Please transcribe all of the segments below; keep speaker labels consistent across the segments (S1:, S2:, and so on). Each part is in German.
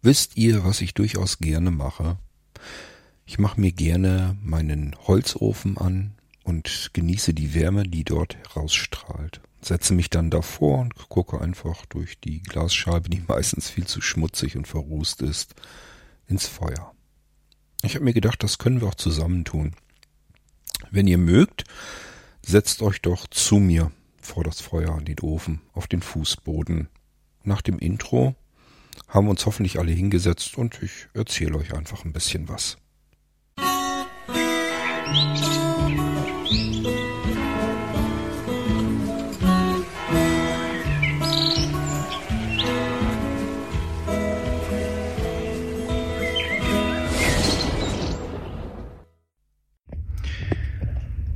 S1: Wisst ihr, was ich durchaus gerne mache? Ich mache mir gerne meinen Holzofen an und genieße die Wärme, die dort herausstrahlt. Setze mich dann davor und gucke einfach durch die Glasscheibe, die meistens viel zu schmutzig und verrußt ist, ins Feuer. Ich habe mir gedacht, das können wir auch zusammen tun. Wenn ihr mögt, setzt euch doch zu mir vor das Feuer an den Ofen, auf den Fußboden. Nach dem Intro haben wir uns hoffentlich alle hingesetzt und ich erzähle euch einfach ein bisschen was.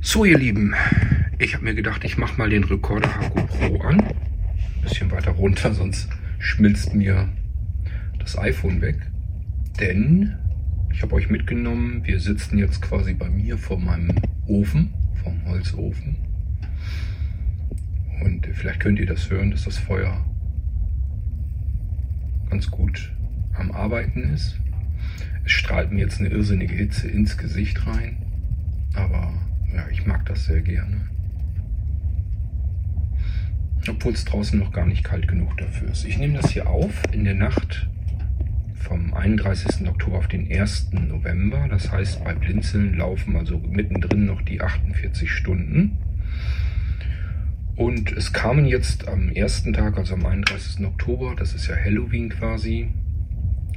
S1: So ihr Lieben, ich habe mir gedacht, ich mache mal den Recorder Haku Pro an. Bisschen weiter runter, sonst schmilzt mir das iPhone weg, denn ich habe euch mitgenommen, wir sitzen jetzt quasi bei mir vor meinem Ofen, vom Holzofen. Und vielleicht könnt ihr das hören, dass das Feuer ganz gut am Arbeiten ist. Es strahlt mir jetzt eine irrsinnige Hitze ins Gesicht rein, aber ja, ich mag das sehr gerne. Obwohl es draußen noch gar nicht kalt genug dafür ist. Ich nehme das hier auf in der Nacht vom 31. Oktober auf den 1. November. Das heißt, bei Blinzeln laufen also mittendrin noch die 48 Stunden. Und es kamen jetzt am ersten Tag, also am 31. Oktober, das ist ja Halloween quasi,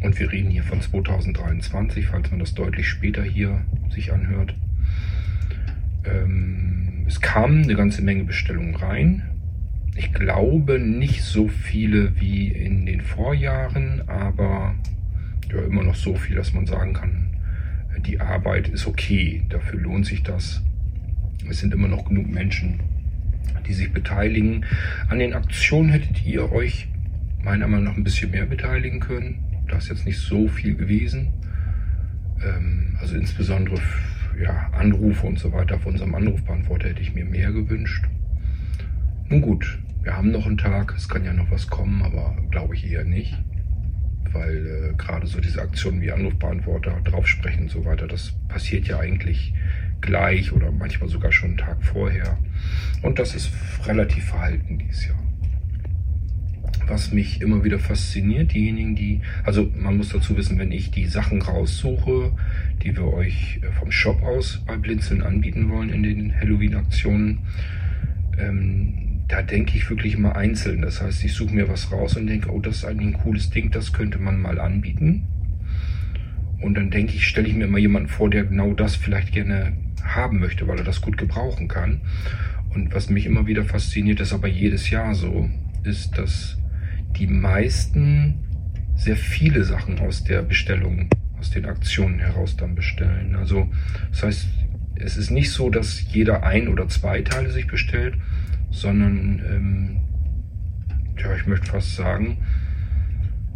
S1: und wir reden hier von 2023, falls man das deutlich später hier sich anhört. Ähm, es kamen eine ganze Menge Bestellungen rein. Ich glaube nicht so viele wie in den Vorjahren, aber ja immer noch so viel, dass man sagen kann, die Arbeit ist okay, dafür lohnt sich das. Es sind immer noch genug Menschen, die sich beteiligen. An den Aktionen hättet ihr euch meiner Meinung nach ein bisschen mehr beteiligen können. Da ist jetzt nicht so viel gewesen. Ähm, also insbesondere ja, Anrufe und so weiter auf unserem Anrufbeantworter hätte ich mir mehr gewünscht. Nun gut, wir haben noch einen Tag, es kann ja noch was kommen, aber glaube ich eher nicht weil äh, gerade so diese Aktionen wie Anrufbeantworter, draufsprechen und so weiter, das passiert ja eigentlich gleich oder manchmal sogar schon einen Tag vorher. Und das ist relativ verhalten dieses Jahr. Was mich immer wieder fasziniert, diejenigen, die, also man muss dazu wissen, wenn ich die Sachen raussuche, die wir euch äh, vom Shop aus bei Blinzeln anbieten wollen in den Halloween-Aktionen, ähm, da denke ich wirklich immer einzeln. Das heißt, ich suche mir was raus und denke, oh, das ist eigentlich ein cooles Ding, das könnte man mal anbieten. Und dann denke ich, stelle ich mir immer jemanden vor, der genau das vielleicht gerne haben möchte, weil er das gut gebrauchen kann. Und was mich immer wieder fasziniert, ist aber jedes Jahr so, ist, dass die meisten sehr viele Sachen aus der Bestellung, aus den Aktionen heraus dann bestellen. Also das heißt, es ist nicht so, dass jeder ein oder zwei Teile sich bestellt, sondern, ähm, ja, ich möchte fast sagen,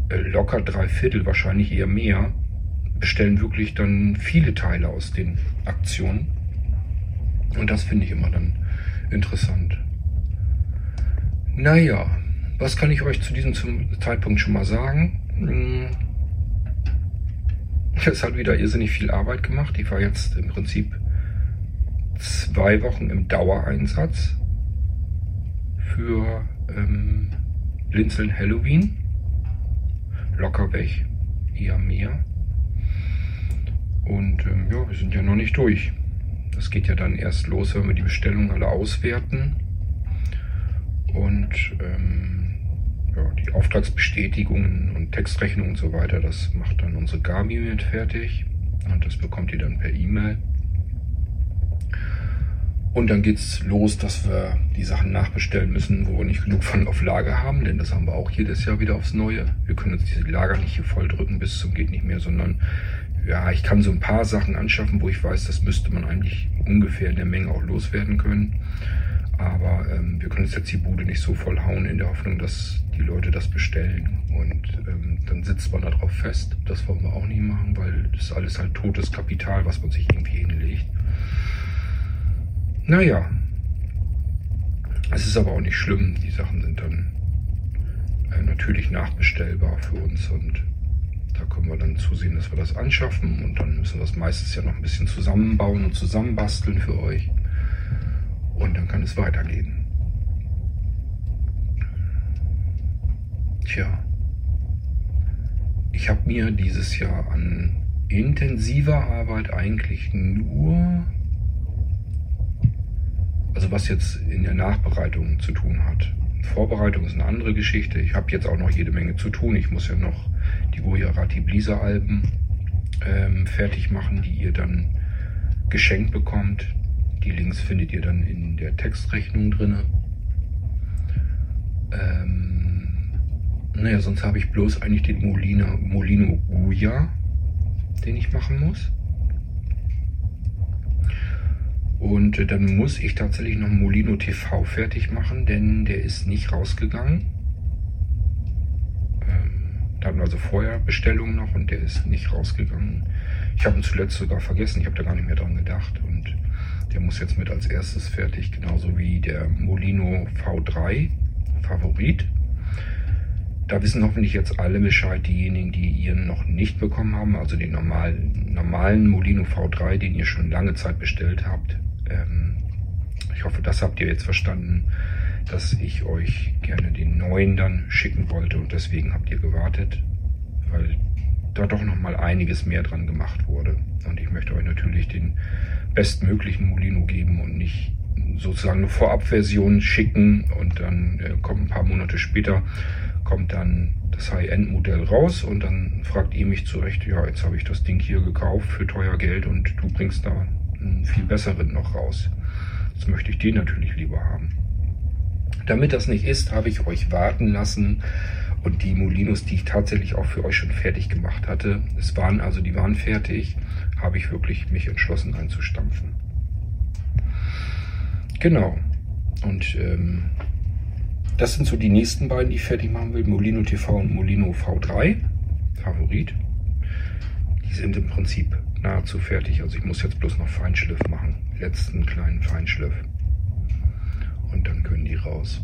S1: äh, locker drei Viertel, wahrscheinlich eher mehr, bestellen wirklich dann viele Teile aus den Aktionen. Und das finde ich immer dann interessant. Naja, was kann ich euch zu diesem Zeitpunkt schon mal sagen? Hm, es hat wieder irrsinnig viel Arbeit gemacht. Ich war jetzt im Prinzip zwei Wochen im Dauereinsatz für ähm, Blinzeln Halloween. Locker weg, eher mehr. Und ähm, ja, wir sind ja noch nicht durch. Das geht ja dann erst los, wenn wir die Bestellungen alle auswerten. Und ähm, ja, die Auftragsbestätigungen und Textrechnungen und so weiter, das macht dann unsere Gabi mit fertig. Und das bekommt ihr dann per E-Mail. Und dann geht's los, dass wir die Sachen nachbestellen müssen, wo wir nicht genug von auf Lager haben, denn das haben wir auch jedes Jahr wieder aufs Neue. Wir können uns diese Lager nicht hier voll drücken bis zum geht nicht mehr, sondern ja, ich kann so ein paar Sachen anschaffen, wo ich weiß, das müsste man eigentlich ungefähr in der Menge auch loswerden können. Aber ähm, wir können uns jetzt die Bude nicht so voll hauen in der Hoffnung, dass die Leute das bestellen. Und ähm, dann sitzt man darauf fest. Das wollen wir auch nicht machen, weil das alles halt totes Kapital, was man sich irgendwie hinlegt. Naja, es ist aber auch nicht schlimm. Die Sachen sind dann äh, natürlich nachbestellbar für uns und Da können wir dann zusehen, dass wir das anschaffen und dann müssen wir es meistens ja noch ein bisschen zusammenbauen und zusammenbasteln für euch. Und dann kann es weitergehen. Tja, ich habe mir dieses Jahr an intensiver Arbeit eigentlich nur, also was jetzt in der Nachbereitung zu tun hat. Vorbereitung ist eine andere Geschichte. Ich habe jetzt auch noch jede Menge zu tun. Ich muss ja noch die Gujarati Blisa Alben ähm, fertig machen, die ihr dann geschenkt bekommt. Die Links findet ihr dann in der Textrechnung drin. Ähm, naja, sonst habe ich bloß eigentlich den Molina, Molino Guya, den ich machen muss. Und äh, dann muss ich tatsächlich noch Molino TV fertig machen, denn der ist nicht rausgegangen. Ähm, da hatten also vorher Bestellungen noch und der ist nicht rausgegangen. Ich habe ihn zuletzt sogar vergessen, ich habe da gar nicht mehr dran gedacht. Und der muss jetzt mit als erstes fertig, genauso wie der Molino V3 Favorit. Da wissen hoffentlich jetzt alle Bescheid, diejenigen, die ihren noch nicht bekommen haben, also den normalen, normalen Molino V3, den ihr schon lange Zeit bestellt habt. Ähm, ich hoffe, das habt ihr jetzt verstanden, dass ich euch gerne den neuen dann schicken wollte und deswegen habt ihr gewartet, weil da doch noch mal einiges mehr dran gemacht wurde. Und ich möchte euch natürlich den bestmöglichen Molino geben und nicht sozusagen eine Vorabversion schicken und dann äh, kommt ein paar Monate später kommt dann das High-End-Modell raus und dann fragt ihr mich zurecht, ja, jetzt habe ich das Ding hier gekauft für teuer Geld und du bringst da einen viel besseren noch raus. Jetzt möchte ich den natürlich lieber haben. Damit das nicht ist, habe ich euch warten lassen und die Molinos, die ich tatsächlich auch für euch schon fertig gemacht hatte, es waren also, die waren fertig, habe ich wirklich mich entschlossen einzustampfen. Genau. Und ähm, das sind so die nächsten beiden, die ich fertig machen will. Molino TV und Molino V3. Favorit. Die sind im Prinzip nahezu fertig. Also ich muss jetzt bloß noch Feinschliff machen. Letzten kleinen Feinschliff. Und dann können die raus.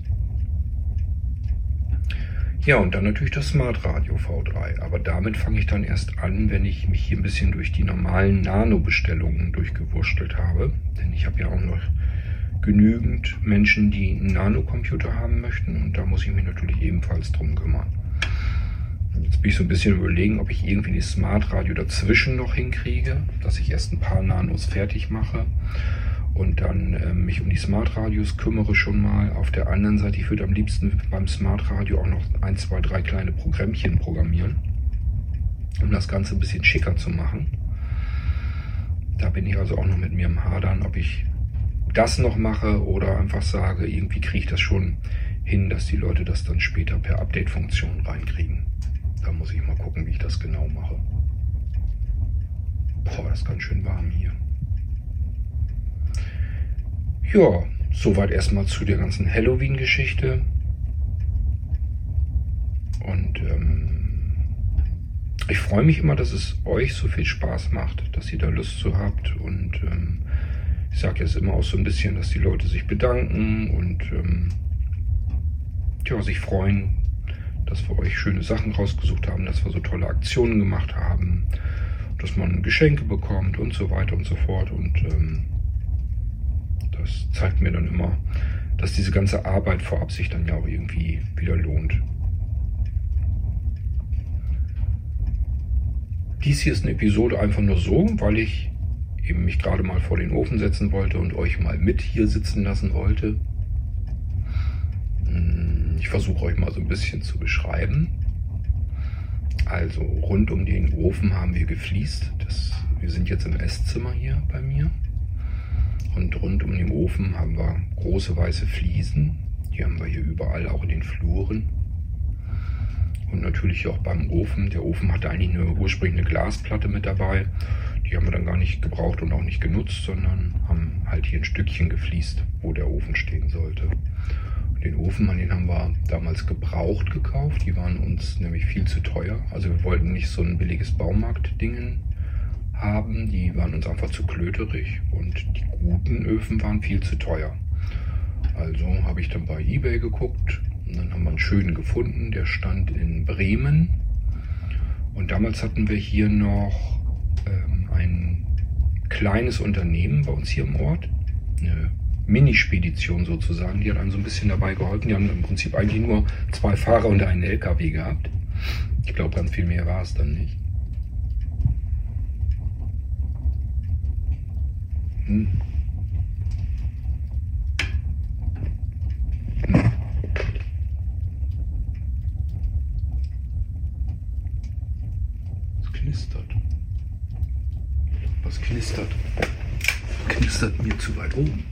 S1: Ja, und dann natürlich das Smart Radio V3. Aber damit fange ich dann erst an, wenn ich mich hier ein bisschen durch die normalen Nano-Bestellungen durchgewurschtelt habe. Denn ich habe ja auch noch genügend Menschen, die einen Nanocomputer haben möchten und da muss ich mich natürlich ebenfalls drum kümmern. Jetzt bin ich so ein bisschen überlegen, ob ich irgendwie das Smart Radio dazwischen noch hinkriege, dass ich erst ein paar Nanos fertig mache und dann äh, mich um die Smart Radios kümmere schon mal. Auf der anderen Seite, ich würde am liebsten beim Smart Radio auch noch ein, zwei, drei kleine Programmchen programmieren, um das Ganze ein bisschen schicker zu machen. Da bin ich also auch noch mit mir im Hadern, ob ich das noch mache oder einfach sage, irgendwie kriege ich das schon hin, dass die Leute das dann später per Update-Funktion reinkriegen. Da muss ich mal gucken, wie ich das genau mache. Boah, das ist ganz schön warm hier. Ja, soweit erstmal zu der ganzen Halloween-Geschichte. Und ähm, ich freue mich immer, dass es euch so viel Spaß macht, dass ihr da Lust zu habt und ähm, ich sage jetzt immer auch so ein bisschen, dass die Leute sich bedanken und ähm, ja, sich freuen, dass wir euch schöne Sachen rausgesucht haben, dass wir so tolle Aktionen gemacht haben, dass man Geschenke bekommt und so weiter und so fort. Und ähm, das zeigt mir dann immer, dass diese ganze Arbeit vorab sich dann ja auch irgendwie wieder lohnt. Dies hier ist eine Episode einfach nur so, weil ich eben mich gerade mal vor den Ofen setzen wollte und euch mal mit hier sitzen lassen wollte. Hm, ich versuche euch mal so ein bisschen zu beschreiben. Also rund um den Ofen haben wir gefliest. Das, wir sind jetzt im Esszimmer hier bei mir. Und rund um den Ofen haben wir große weiße Fliesen. Die haben wir hier überall, auch in den Fluren. Und natürlich auch beim Ofen. Der Ofen hatte eigentlich eine ursprünglich eine Glasplatte mit dabei. Die haben wir dann gar nicht gebraucht und auch nicht genutzt, sondern haben halt hier ein Stückchen gefliest, wo der Ofen stehen sollte. Den Ofen, den haben wir damals gebraucht gekauft. Die waren uns nämlich viel zu teuer. Also wir wollten nicht so ein billiges Baumarkt-Dingen haben. Die waren uns einfach zu klöterig und die guten Öfen waren viel zu teuer. Also habe ich dann bei eBay geguckt und dann haben wir einen schönen gefunden. Der stand in Bremen und damals hatten wir hier noch ähm, ein kleines Unternehmen bei uns hier im Ort. Eine Mini-Spedition sozusagen. Die hat einem so ein bisschen dabei geholfen. Die haben im Prinzip eigentlich nur zwei Fahrer und einen LKW gehabt. Ich glaube, ganz viel mehr war es dann nicht. Hm. Hm. Es knistert. Was knistert? Knistert mir zu weit oben.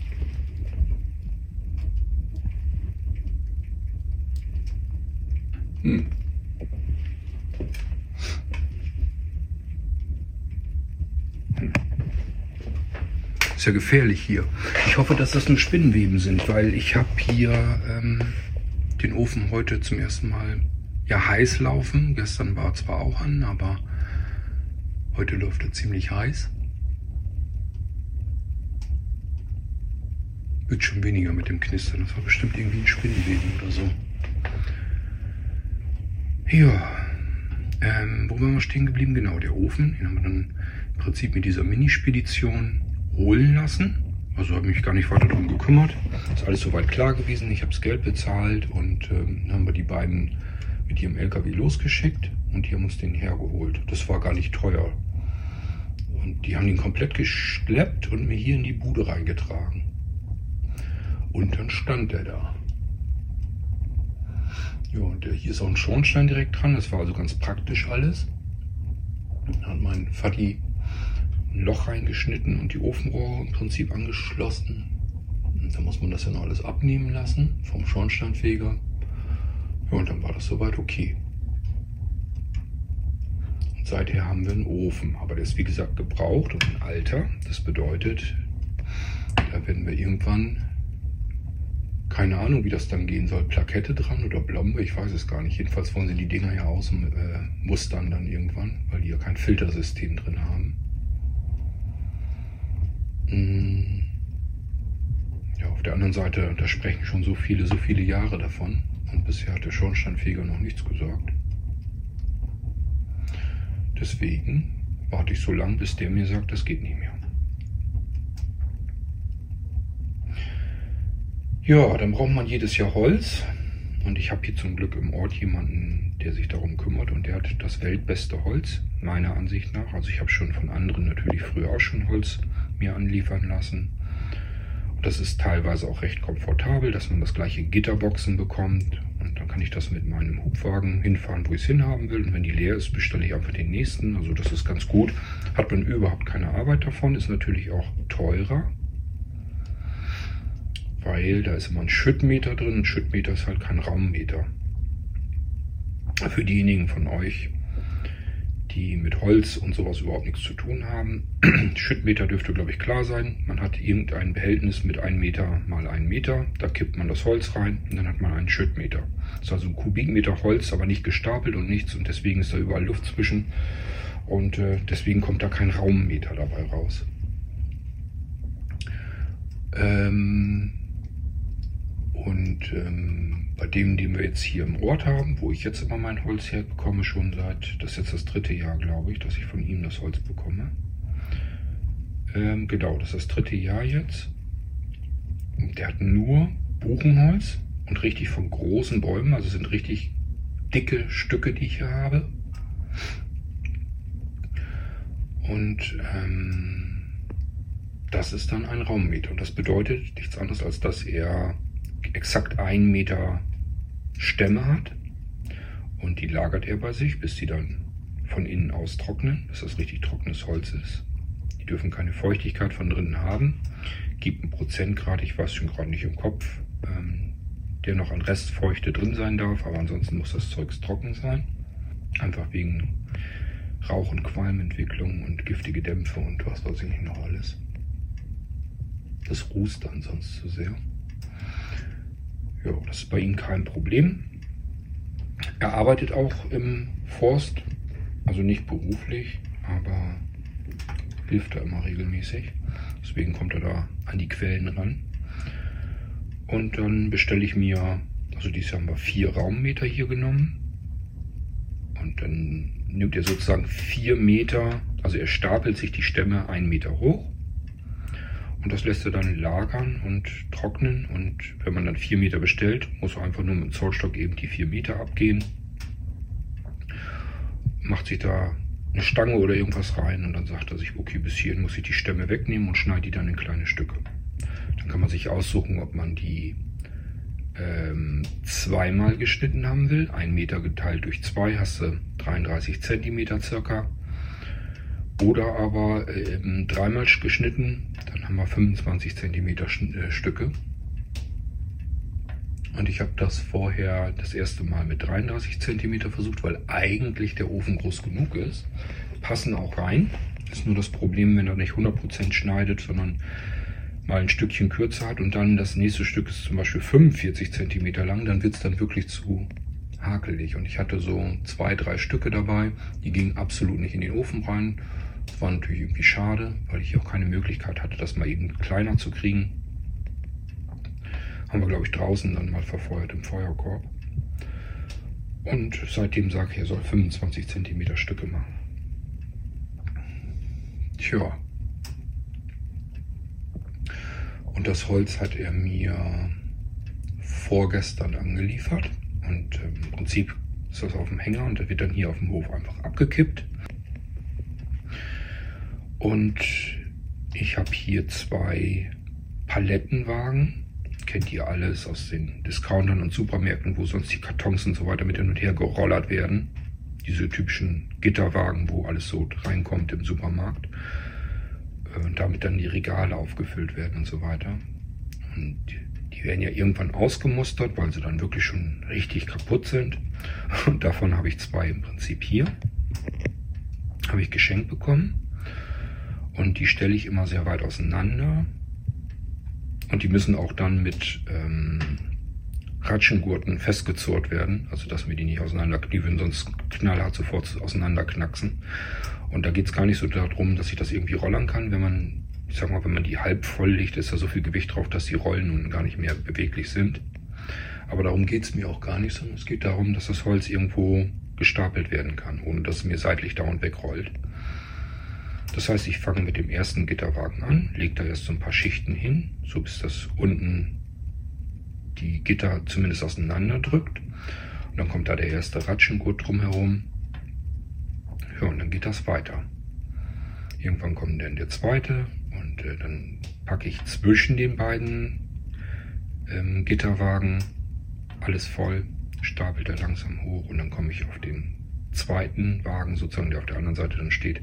S1: Ja gefährlich hier. Ich hoffe, dass das nur Spinnenweben sind, weil ich habe hier ähm, den Ofen heute zum ersten Mal ja heiß laufen. Gestern war zwar auch an, aber heute läuft er ziemlich heiß. Wird schon weniger mit dem Knistern. Das war bestimmt irgendwie ein Spinnenweben oder so. Ja, ähm, wo waren wir stehen geblieben? Genau, der Ofen. Den haben wir dann im Prinzip mit dieser Minispedition holen lassen. Also habe mich gar nicht weiter darum gekümmert. Ist alles soweit klar gewesen. Ich habe das Geld bezahlt und ähm, haben wir die beiden mit ihrem LKW losgeschickt und die haben uns den hergeholt. Das war gar nicht teuer. Und die haben den komplett geschleppt und mir hier in die Bude reingetragen. Und dann stand er da. Ja, und hier ist auch ein Schornstein direkt dran. Das war also ganz praktisch alles. Dann hat mein Vati ein Loch reingeschnitten und die Ofenrohre im Prinzip angeschlossen. Und dann muss man das ja noch alles abnehmen lassen vom Schornsteinfeger. Ja, und dann war das soweit okay. Und seither haben wir einen Ofen, aber der ist wie gesagt gebraucht und ein alter. Das bedeutet, da werden wir irgendwann keine Ahnung, wie das dann gehen soll. Plakette dran oder Blombe, ich weiß es gar nicht. Jedenfalls wollen sie die Dinger ja außen äh, dann irgendwann, weil die ja kein Filtersystem drin haben. Mm. Ja, auf der anderen Seite, da sprechen schon so viele, so viele Jahre davon. Und bisher hat der Schornsteinfeger noch nichts gesagt. Deswegen warte ich so lange, bis der mir sagt, das geht nicht mehr. Ja, dann braucht man jedes Jahr Holz. Und ich habe hier zum Glück im Ort jemanden, der sich darum kümmert und der hat das weltbeste Holz, meiner Ansicht nach. Also ich habe schon von anderen natürlich früher auch schon Holz mir anliefern lassen. Und das ist teilweise auch recht komfortabel, dass man das gleiche Gitterboxen bekommt. Und dann kann ich das mit meinem Hubwagen hinfahren, wo ich es hinhaben will. Und wenn die leer ist, bestelle ich einfach den nächsten. Also das ist ganz gut. Hat man überhaupt keine Arbeit davon, ist natürlich auch teurer weil da ist immer ein Schüttmeter drin. Ein Schüttmeter ist halt kein Raummeter. Für diejenigen von euch, die mit Holz und sowas überhaupt nichts zu tun haben. Schüttmeter dürfte, glaube ich, klar sein. Man hat irgendein Behältnis mit 1 Meter mal 1 Meter. Da kippt man das Holz rein und dann hat man einen Schüttmeter. Das ist also ein Kubikmeter Holz, aber nicht gestapelt und nichts. Und deswegen ist da überall Luft zwischen. Und äh, deswegen kommt da kein Raummeter dabei raus. Ähm, und ähm, bei dem, den wir jetzt hier im Ort haben, wo ich jetzt immer mein Holz herbekomme, schon seit, das ist jetzt das dritte Jahr, glaube ich, dass ich von ihm das Holz bekomme. Ähm, genau, das ist das dritte Jahr jetzt. Der hat nur Buchenholz und richtig von großen Bäumen, also sind richtig dicke Stücke, die ich hier habe. Und ähm, das ist dann ein Raummeter. Und das bedeutet nichts anderes, als dass er exakt einen Meter Stämme hat und die lagert er bei sich, bis sie dann von innen aus trocknen, bis das richtig trockenes Holz ist. Die dürfen keine Feuchtigkeit von drinnen haben. Gibt einen Prozentgrad, ich weiß schon gerade nicht im Kopf, ähm, der noch an Restfeuchte drin sein darf, aber ansonsten muss das Zeug trocken sein. Einfach wegen Rauch- und Qualmentwicklung und giftige Dämpfe und was weiß ich nicht noch alles. Das rußt dann sonst zu sehr. Ja, das ist bei ihm kein Problem. Er arbeitet auch im Forst, also nicht beruflich, aber hilft da immer regelmäßig. Deswegen kommt er da an die Quellen ran. Und dann bestelle ich mir, also dieses Jahr haben wir vier Raummeter hier genommen. Und dann nimmt er sozusagen vier Meter, also er stapelt sich die Stämme einen Meter hoch und das lässt er dann lagern und trocknen und wenn man dann vier Meter bestellt, muss er einfach nur mit dem Zollstock eben die vier Meter abgehen, macht sich da eine Stange oder irgendwas rein und dann sagt er sich, okay, bis hierhin muss ich die Stämme wegnehmen und schneide die dann in kleine Stücke. Dann kann man sich aussuchen, ob man die ähm, zweimal geschnitten haben will. Ein Meter geteilt durch zwei hast du 33 Zentimeter circa. Oder aber ähm, dreimal geschnitten, dann haben wir 25 Zentimeter äh, Stücke. Und ich habe das vorher das erste Mal mit 33 Zentimeter versucht, weil eigentlich der Ofen groß genug ist. Passen auch rein. Ist nur das Problem, wenn er nicht 100% schneidet, sondern mal ein Stückchen kürzer hat und dann das nächste Stück ist zum Beispiel 45 cm lang, dann wird es dann wirklich zu hakelig. Und ich hatte so zwei, drei Stücke dabei, die gingen absolut nicht in den Ofen rein. Das war natürlich irgendwie schade, weil ich auch keine Möglichkeit hatte, das mal eben kleiner zu kriegen. Haben wir, glaube ich, draußen dann mal verfeuert im Feuerkorb. Und seitdem sage ich, er soll 25 cm Stücke machen. Tja, und das Holz hat er mir vorgestern angeliefert. Und ähm, im Prinzip ist das auf dem Hänger und der wird dann hier auf dem Hof einfach abgekippt. Und ich habe hier zwei Palettenwagen. Kennt ihr alles aus den Discountern und Supermärkten, wo sonst die Kartons und so weiter mit hin und her gerollert werden. Diese typischen Gitterwagen, wo alles so reinkommt im Supermarkt und damit dann die Regale aufgefüllt werden und so weiter. Und die werden ja irgendwann ausgemustert, weil sie dann wirklich schon richtig kaputt sind. Und davon habe ich zwei im Prinzip hier. Habe ich geschenkt bekommen. Und die stelle ich immer sehr weit auseinander. Und die müssen auch dann mit ähm, Ratschengurten festgezurrt werden. Also dass mir die nicht auseinander, die würden sonst knallhart sofort auseinanderknacksen. Und da geht es gar nicht so darum, dass ich das irgendwie rollern kann. Wenn man, ich sag mal, wenn man die halb voll legt, ist da so viel Gewicht drauf, dass die Rollen nun gar nicht mehr beweglich sind. Aber darum geht es mir auch gar nicht, sondern es geht darum, dass das Holz irgendwo gestapelt werden kann, ohne dass es mir seitlich dauernd wegrollt. Das heißt, ich fange mit dem ersten Gitterwagen an, lege da erst so ein paar Schichten hin, so bis das unten die Gitter zumindest auseinander drückt. Und dann kommt da der erste Ratschengurt drumherum. Ja, und dann geht das weiter. Irgendwann kommt dann der zweite und äh, dann packe ich zwischen den beiden ähm, Gitterwagen alles voll, stapelt er langsam hoch und dann komme ich auf den zweiten Wagen sozusagen, der auf der anderen Seite dann steht,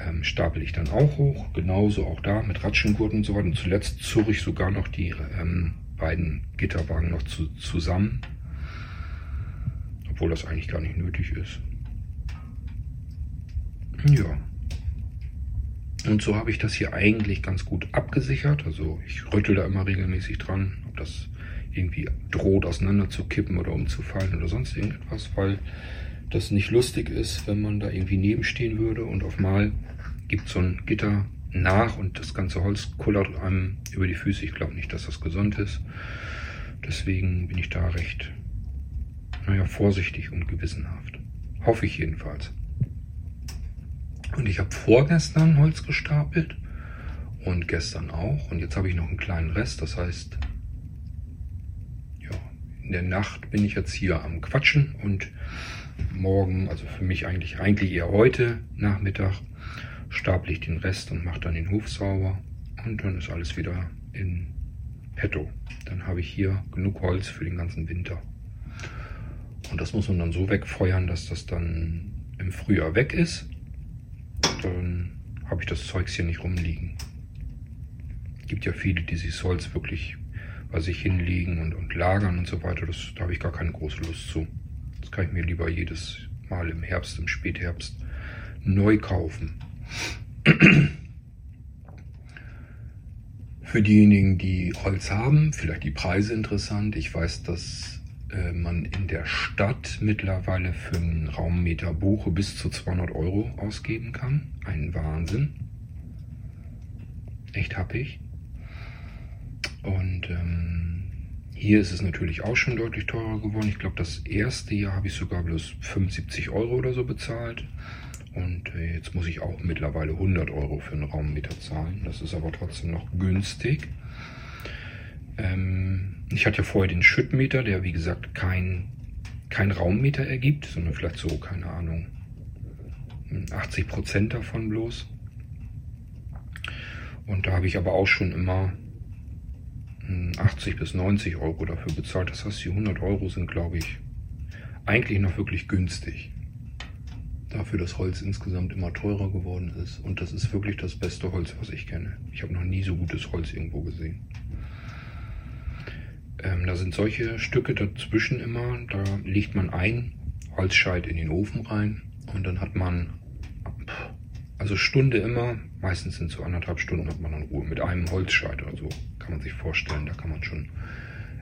S1: ähm, stapel ich dann auch hoch. Genauso auch da mit Ratschengurten und so weiter. Und zuletzt zurre ich sogar noch die ähm, beiden Gitterwagen noch zu, zusammen, obwohl das eigentlich gar nicht nötig ist. Ja. Und so habe ich das hier eigentlich ganz gut abgesichert. Also ich rüttel da immer regelmäßig dran, ob das irgendwie droht auseinander zu kippen oder umzufallen oder sonst irgendetwas, weil das nicht lustig ist, wenn man da irgendwie nebenstehen würde und auf mal gibt so ein Gitter nach und das ganze Holz kullert einem über die Füße. Ich glaube nicht, dass das gesund ist. Deswegen bin ich da recht, naja, vorsichtig und gewissenhaft. Hoffe ich jedenfalls. Und ich habe vorgestern Holz gestapelt und gestern auch. Und jetzt habe ich noch einen kleinen Rest. Das heißt, in der Nacht bin ich jetzt hier am Quatschen und morgen, also für mich eigentlich, eigentlich eher heute Nachmittag, staple ich den Rest und mache dann den Hof sauber. Und dann ist alles wieder in petto. Dann habe ich hier genug Holz für den ganzen Winter. Und das muss man dann so wegfeuern, dass das dann im Frühjahr weg ist dann habe ich das Zeugs hier nicht rumliegen. Es gibt ja viele, die sich Holz wirklich bei sich hinlegen und, und lagern und so weiter. Das, da habe ich gar keine große Lust zu. Das kann ich mir lieber jedes Mal im Herbst, im Spätherbst neu kaufen. Für diejenigen, die Holz haben, vielleicht die Preise interessant. Ich weiß, dass äh, man in der Stadt mittlerweile für einen Raummeter Buche bis zu 200 Euro ausgeben kann. Ein Wahnsinn. Echt happig. Und ähm, Hier ist es natürlich auch schon deutlich teurer geworden. Ich glaube, das erste Jahr habe ich sogar bloß 75 Euro oder so bezahlt. Und äh, jetzt muss ich auch mittlerweile 100 Euro für einen Raummeter zahlen. Das ist aber trotzdem noch günstig. Ähm, ich hatte ja vorher den Schüttmeter, der wie gesagt kein, kein Raummeter ergibt, sondern vielleicht so, keine Ahnung, 80 Prozent davon bloß. Und da habe ich aber auch schon immer 80 bis 90 Euro dafür bezahlt. Das heißt, die 100 Euro sind, glaube ich, eigentlich noch wirklich günstig. Dafür, dass Holz insgesamt immer teurer geworden ist. Und das ist wirklich das beste Holz, was ich kenne. Ich habe noch nie so gutes Holz irgendwo gesehen. Ähm, da sind solche Stücke dazwischen immer. Da legt man ein Holzscheit in den Ofen rein und dann hat man also Stunde immer, meistens sind so anderthalb Stunden hat man dann Ruhe mit einem Holzscheit oder so. Man sich vorstellen, da kann man schon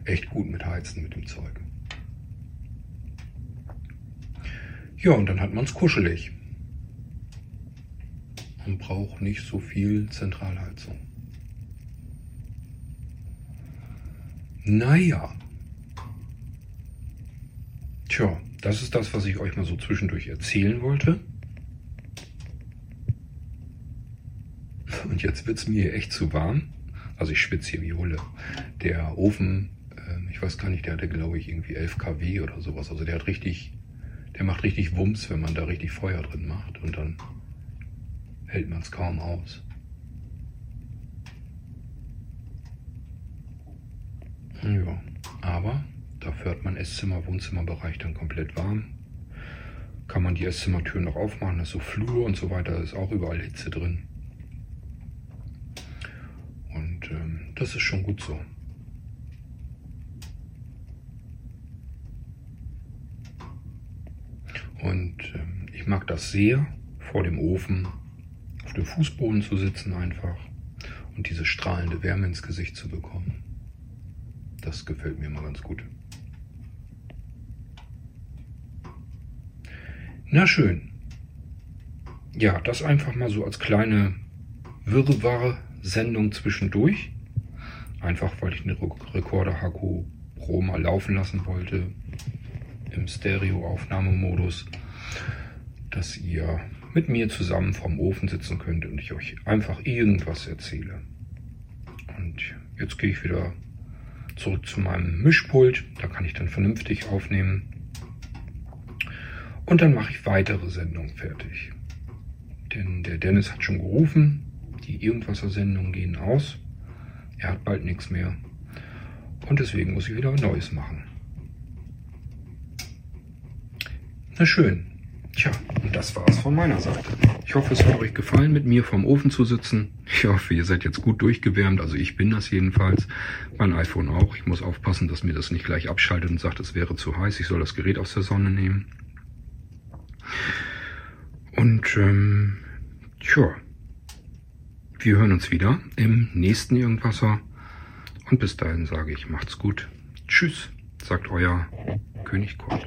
S1: echt gut mit heizen mit dem Zeug. Ja, und dann hat man es kuschelig. Man braucht nicht so viel Zentralheizung. Naja. Tja, das ist das, was ich euch mal so zwischendurch erzählen wollte. Und jetzt wird es mir echt zu warm. Also ich schwitze hier wie Hulle. Der Ofen, äh, ich weiß gar nicht, der hatte glaube ich irgendwie 11 kW oder sowas. Also der hat richtig, der macht richtig Wumms, wenn man da richtig Feuer drin macht. Und dann hält man es kaum aus. Ja, aber dafür hat man Esszimmer, Wohnzimmerbereich dann komplett warm. Kann man die Esszimmertüren noch aufmachen, das so Flur und so weiter, ist auch überall Hitze drin. Und ähm, das ist schon gut so. Und ähm, ich mag das sehr, vor dem Ofen auf dem Fußboden zu sitzen einfach und diese strahlende Wärme ins Gesicht zu bekommen. Das gefällt mir immer ganz gut. Na schön. Ja, das einfach mal so als kleine Wirrwarr-Sendung zwischendurch. Einfach weil ich den Rekorder Haku Pro mal laufen lassen wollte im Stereo-Aufnahmemodus, dass ihr mit mir zusammen vorm Ofen sitzen könnt und ich euch einfach irgendwas erzähle. Und jetzt gehe ich wieder zurück zu meinem Mischpult. Da kann ich dann vernünftig aufnehmen. Und dann mache ich weitere Sendungen fertig. Denn der Dennis hat schon gerufen. Die Irgendwasser-Sendungen gehen aus. Er hat bald nichts mehr. Und deswegen muss ich wieder Neues machen. Na schön. Tja, und das war's von meiner Seite. Ich hoffe, es hat euch gefallen, mit mir vorm Ofen zu sitzen. Ich hoffe, ihr seid jetzt gut durchgewärmt. Also ich bin das jedenfalls. Mein iPhone auch. Ich muss aufpassen, dass mir das nicht gleich abschaltet und sagt, es wäre zu heiß. Ich soll das Gerät aus der Sonne nehmen. Und ähm, tja, wir hören uns wieder im nächsten Irgendwasser. Und bis dahin sage ich, macht's gut. Tschüss, sagt euer König Kurt.